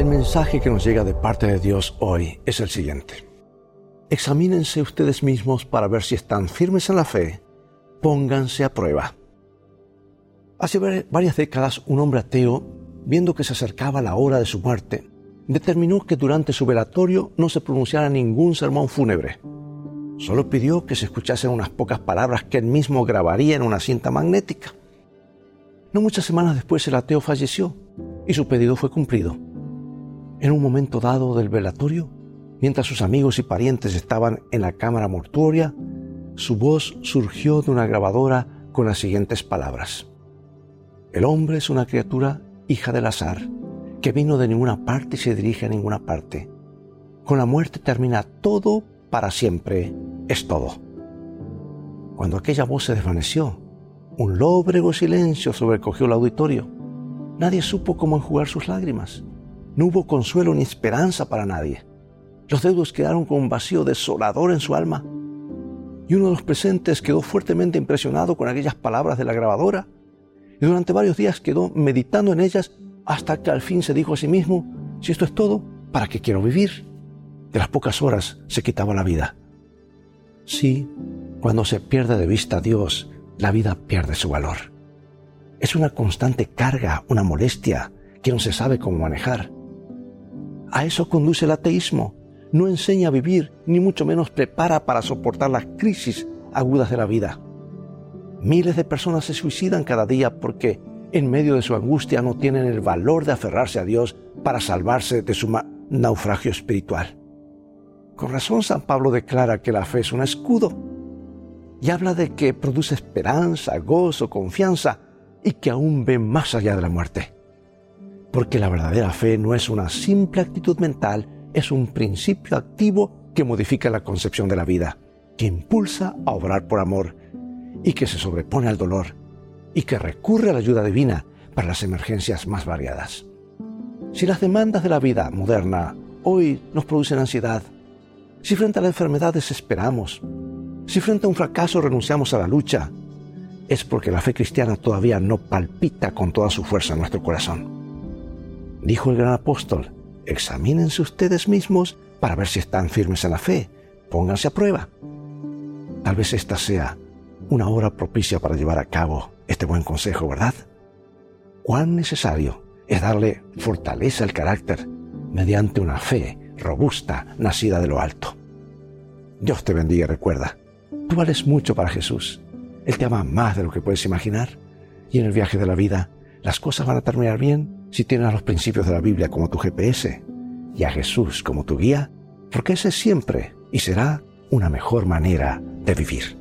El mensaje que nos llega de parte de Dios hoy es el siguiente. Examínense ustedes mismos para ver si están firmes en la fe. Pónganse a prueba. Hace varias décadas un hombre ateo, viendo que se acercaba la hora de su muerte, determinó que durante su velatorio no se pronunciara ningún sermón fúnebre. Solo pidió que se escuchasen unas pocas palabras que él mismo grabaría en una cinta magnética. No muchas semanas después el ateo falleció y su pedido fue cumplido. En un momento dado del velatorio, mientras sus amigos y parientes estaban en la cámara mortuoria, su voz surgió de una grabadora con las siguientes palabras. El hombre es una criatura hija del azar, que vino de ninguna parte y se dirige a ninguna parte. Con la muerte termina todo para siempre, es todo. Cuando aquella voz se desvaneció, un lóbrego silencio sobrecogió el auditorio. Nadie supo cómo enjugar sus lágrimas. No hubo consuelo ni esperanza para nadie. Los dedos quedaron con un vacío desolador en su alma. Y uno de los presentes quedó fuertemente impresionado con aquellas palabras de la grabadora y durante varios días quedó meditando en ellas hasta que al fin se dijo a sí mismo, si esto es todo, ¿para qué quiero vivir? De las pocas horas se quitaba la vida. Sí, cuando se pierde de vista a Dios, la vida pierde su valor. Es una constante carga, una molestia que no se sabe cómo manejar. A eso conduce el ateísmo. No enseña a vivir, ni mucho menos prepara para soportar las crisis agudas de la vida. Miles de personas se suicidan cada día porque en medio de su angustia no tienen el valor de aferrarse a Dios para salvarse de su naufragio espiritual. Con razón San Pablo declara que la fe es un escudo y habla de que produce esperanza, gozo, confianza y que aún ve más allá de la muerte. Porque la verdadera fe no es una simple actitud mental, es un principio activo que modifica la concepción de la vida, que impulsa a obrar por amor y que se sobrepone al dolor y que recurre a la ayuda divina para las emergencias más variadas. Si las demandas de la vida moderna hoy nos producen ansiedad, si frente a la enfermedad desesperamos, si frente a un fracaso renunciamos a la lucha, es porque la fe cristiana todavía no palpita con toda su fuerza en nuestro corazón. Dijo el gran apóstol, examínense ustedes mismos para ver si están firmes en la fe, pónganse a prueba. Tal vez esta sea una hora propicia para llevar a cabo este buen consejo, ¿verdad? Cuán necesario es darle fortaleza al carácter mediante una fe robusta nacida de lo alto. Dios te bendiga recuerda, tú vales mucho para Jesús. Él te ama más de lo que puedes imaginar y en el viaje de la vida las cosas van a terminar bien si tienes a los principios de la Biblia como tu GPS y a Jesús como tu guía, porque ese es siempre y será una mejor manera de vivir.